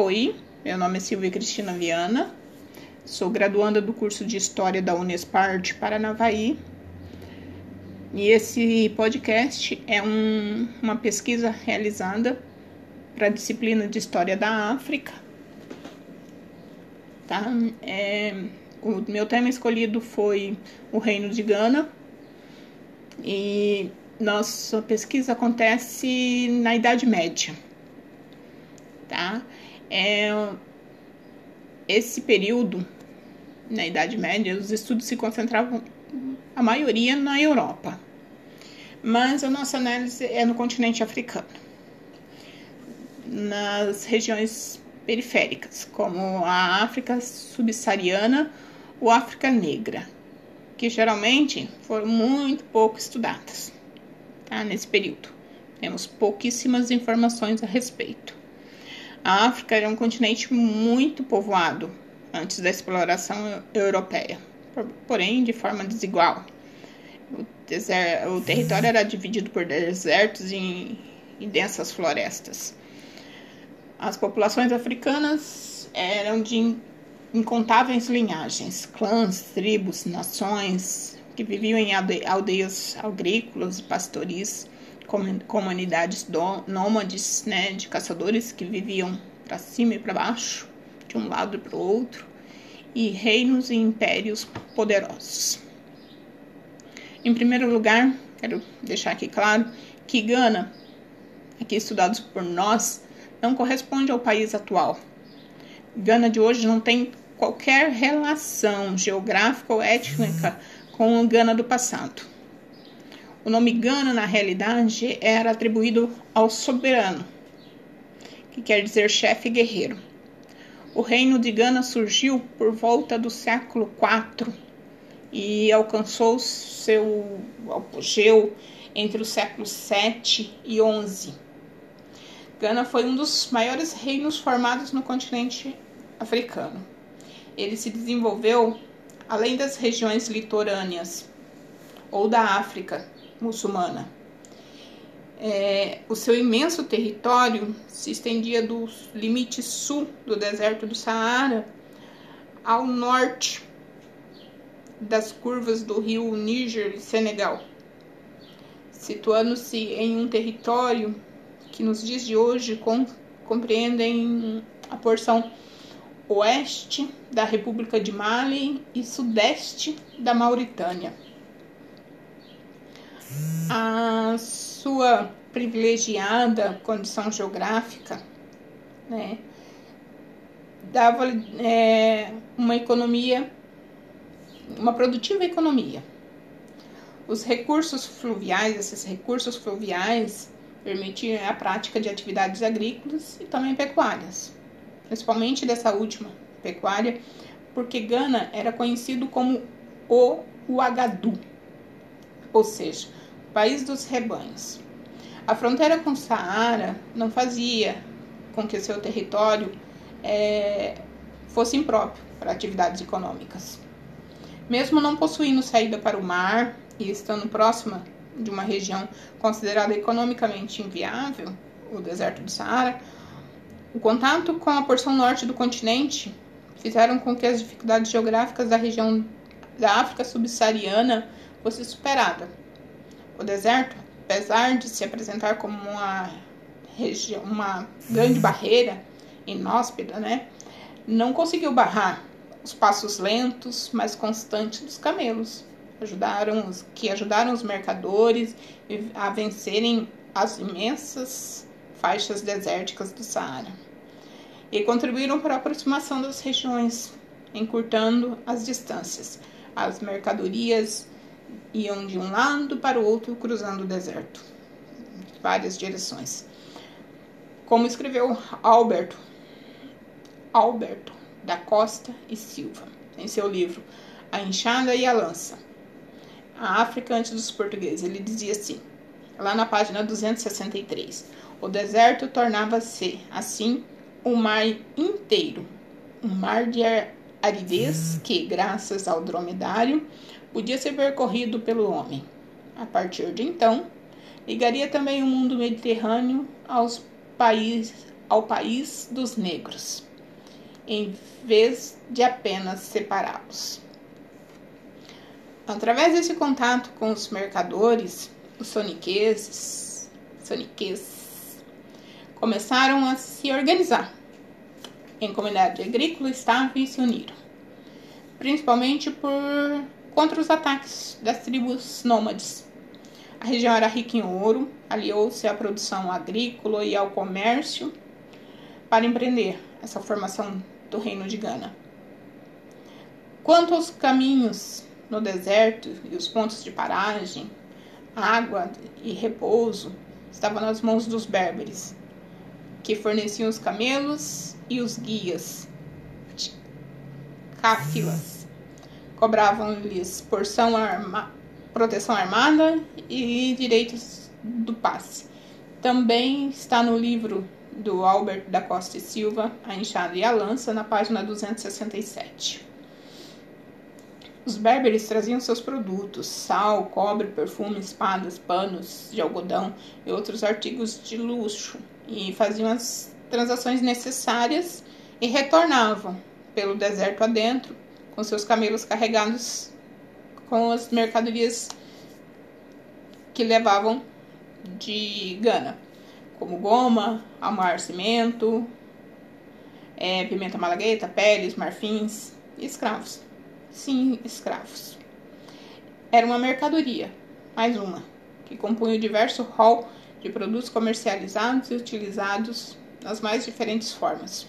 Oi, meu nome é Silvia Cristina Viana, sou graduanda do curso de História da Unespar de Paranavaí e esse podcast é um, uma pesquisa realizada para a disciplina de História da África. Tá? É, o meu tema escolhido foi o Reino de Gana e nossa pesquisa acontece na Idade Média. Tá? É, esse período, na Idade Média, os estudos se concentravam, a maioria, na Europa. Mas a nossa análise é no continente africano, nas regiões periféricas, como a África subsaariana ou África Negra, que geralmente foram muito pouco estudadas tá, nesse período. Temos pouquíssimas informações a respeito. A África era um continente muito povoado antes da exploração europeia, porém de forma desigual. O, deserto, o território era dividido por desertos e, e densas florestas. As populações africanas eram de incontáveis linhagens, clãs, tribos, nações que viviam em aldeias agrícolas e pastoris comunidades nômades, né, de caçadores que viviam para cima e para baixo, de um lado para o outro, e reinos e impérios poderosos. Em primeiro lugar, quero deixar aqui claro que Gana, aqui estudados por nós, não corresponde ao país atual. Gana de hoje não tem qualquer relação geográfica ou étnica com o Gana do passado. O nome Gana, na realidade, era atribuído ao soberano, que quer dizer chefe guerreiro. O reino de Gana surgiu por volta do século IV e alcançou seu apogeu entre os séculos 7 e 11. Gana foi um dos maiores reinos formados no continente africano. Ele se desenvolveu além das regiões litorâneas ou da África, muçulmana. É, o seu imenso território se estendia do limite sul do deserto do Saara ao norte das curvas do rio Níger e Senegal, situando-se em um território que nos dias de hoje com, compreendem a porção oeste da República de Mali e sudeste da Mauritânia a sua privilegiada condição geográfica, né, dava é, uma economia, uma produtiva economia. Os recursos fluviais, esses recursos fluviais, permitiam a prática de atividades agrícolas e também pecuárias, principalmente dessa última, pecuária, porque Gana era conhecido como o Uagadu, ou seja, país dos rebanhos. A fronteira com o Saara não fazia com que seu território é, fosse impróprio para atividades econômicas. Mesmo não possuindo saída para o mar e estando próxima de uma região considerada economicamente inviável, o deserto do Saara, o contato com a porção norte do continente fizeram com que as dificuldades geográficas da região da África subsaariana fosse superada o deserto, apesar de se apresentar como uma região, uma grande barreira inóspita, né, não conseguiu barrar os passos lentos, mas constantes dos camelos, ajudaram os, que ajudaram os mercadores a vencerem as imensas faixas desérticas do Saara e contribuíram para a aproximação das regiões, encurtando as distâncias. As mercadorias iam de um lado para o outro cruzando o deserto, várias direções. Como escreveu Alberto, Alberto da Costa e Silva em seu livro A Enxada e a Lança, a África antes dos portugueses. Ele dizia assim, lá na página 263: O deserto tornava-se assim o mar inteiro, um mar de aridez que, graças ao dromedário, podia ser percorrido pelo homem. A partir de então, ligaria também o mundo mediterrâneo aos países, ao país dos negros, em vez de apenas separá-los. Através desse contato com os mercadores, os soniqueses, soniques, começaram a se organizar em comunidade agrícola estável e se uniram, principalmente por contra os ataques das tribos nômades. A região era rica em ouro, aliou-se à produção agrícola e ao comércio para empreender essa formação do reino de Gana. Quanto aos caminhos no deserto e os pontos de paragem, água e repouso estavam nas mãos dos berberes, que forneciam os camelos e os guias, cáfilas. Cobravam-lhes porção arma, proteção armada e direitos do passe. Também está no livro do Albert da Costa e Silva, A Enxada e a Lança, na página 267. Os berberes traziam seus produtos, sal, cobre, perfume, espadas, panos de algodão e outros artigos de luxo, e faziam as transações necessárias e retornavam pelo deserto adentro com seus camelos carregados com as mercadorias que levavam de Gana, como goma, amar, cimento, é, pimenta malagueta, peles, marfins e escravos. Sim, escravos. Era uma mercadoria, mais uma, que compunha o diverso rol de produtos comercializados e utilizados nas mais diferentes formas.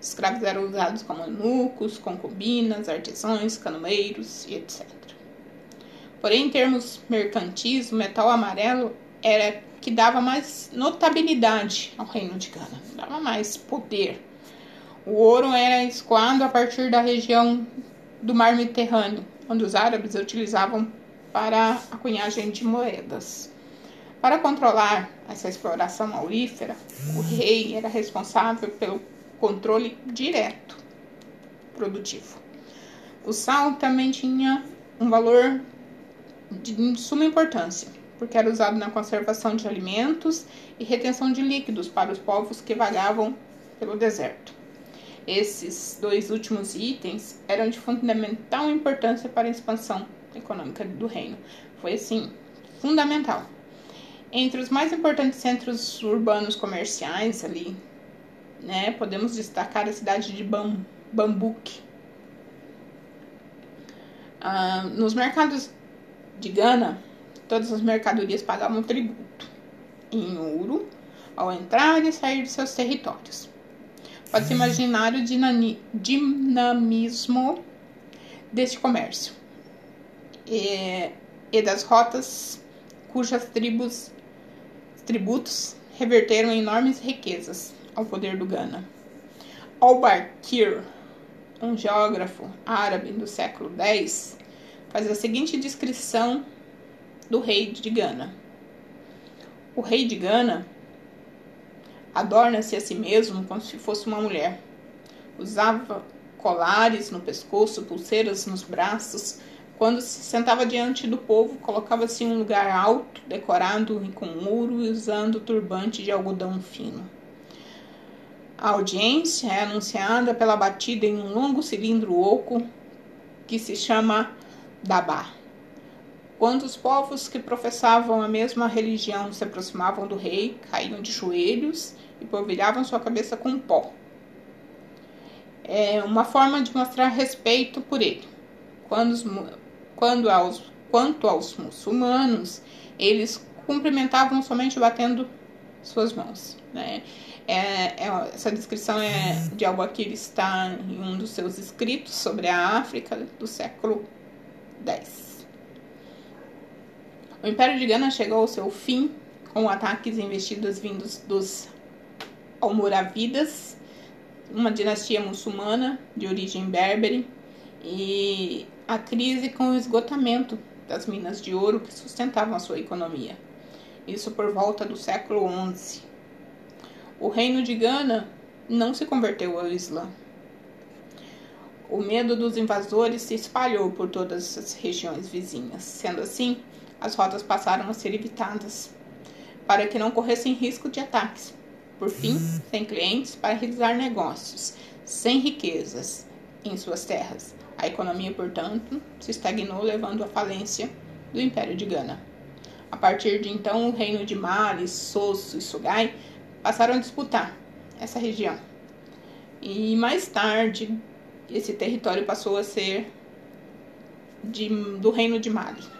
Os escravos eram usados como eunucos, concubinas, artesãos, canumeiros e etc. Porém, em termos mercantis, o metal amarelo era que dava mais notabilidade ao reino de Gana, dava mais poder. O ouro era escoado a partir da região do mar Mediterrâneo, onde os árabes utilizavam para a cunhagem de moedas. Para controlar essa exploração aurífera, o rei era responsável pelo controle direto produtivo. O sal também tinha um valor de suma importância, porque era usado na conservação de alimentos e retenção de líquidos para os povos que vagavam pelo deserto. Esses dois últimos itens eram de fundamental importância para a expansão econômica do reino. Foi assim, fundamental. Entre os mais importantes centros urbanos comerciais ali, né, podemos destacar a cidade de Bam, Bambuque. Ah, nos mercados de Gana, todas as mercadorias pagavam tributo em ouro ao entrar e sair de seus territórios. Pode-se imaginar o dinamismo deste comércio e, e das rotas cujas tribos tributos reverteram enormes riquezas ao poder do Ghana. Al-Bakir, um geógrafo árabe do século X, faz a seguinte descrição do rei de Gana. O rei de Gana adorna-se a si mesmo como se fosse uma mulher. Usava colares no pescoço, pulseiras nos braços, quando se sentava diante do povo, colocava-se em um lugar alto, decorado com ouro e usando turbante de algodão fino. A audiência é anunciada pela batida em um longo cilindro oco que se chama Dabá. Quando os povos que professavam a mesma religião se aproximavam do rei, caíam de joelhos e polvilhavam sua cabeça com pó. É uma forma de mostrar respeito por ele. Quando os quando aos, quanto aos muçulmanos, eles cumprimentavam somente batendo suas mãos. Né? É, é, essa descrição é de Al-Bakir está em um dos seus escritos sobre a África do século X. O Império de Gana chegou ao seu fim com ataques e investidas vindos dos Almoravidas, uma dinastia muçulmana de origem berbere, e a crise com o esgotamento das minas de ouro que sustentavam a sua economia. Isso por volta do século XI. O reino de Gana não se converteu ao Islã. O medo dos invasores se espalhou por todas as regiões vizinhas. Sendo assim, as rotas passaram a ser evitadas para que não corressem risco de ataques. por fim, sem clientes para realizar negócios, sem riquezas em suas terras. A economia, portanto, se estagnou, levando à falência do Império de Gana. A partir de então, o reino de Mali, Sosso e Sugai passaram a disputar essa região. E mais tarde, esse território passou a ser de, do reino de Mali.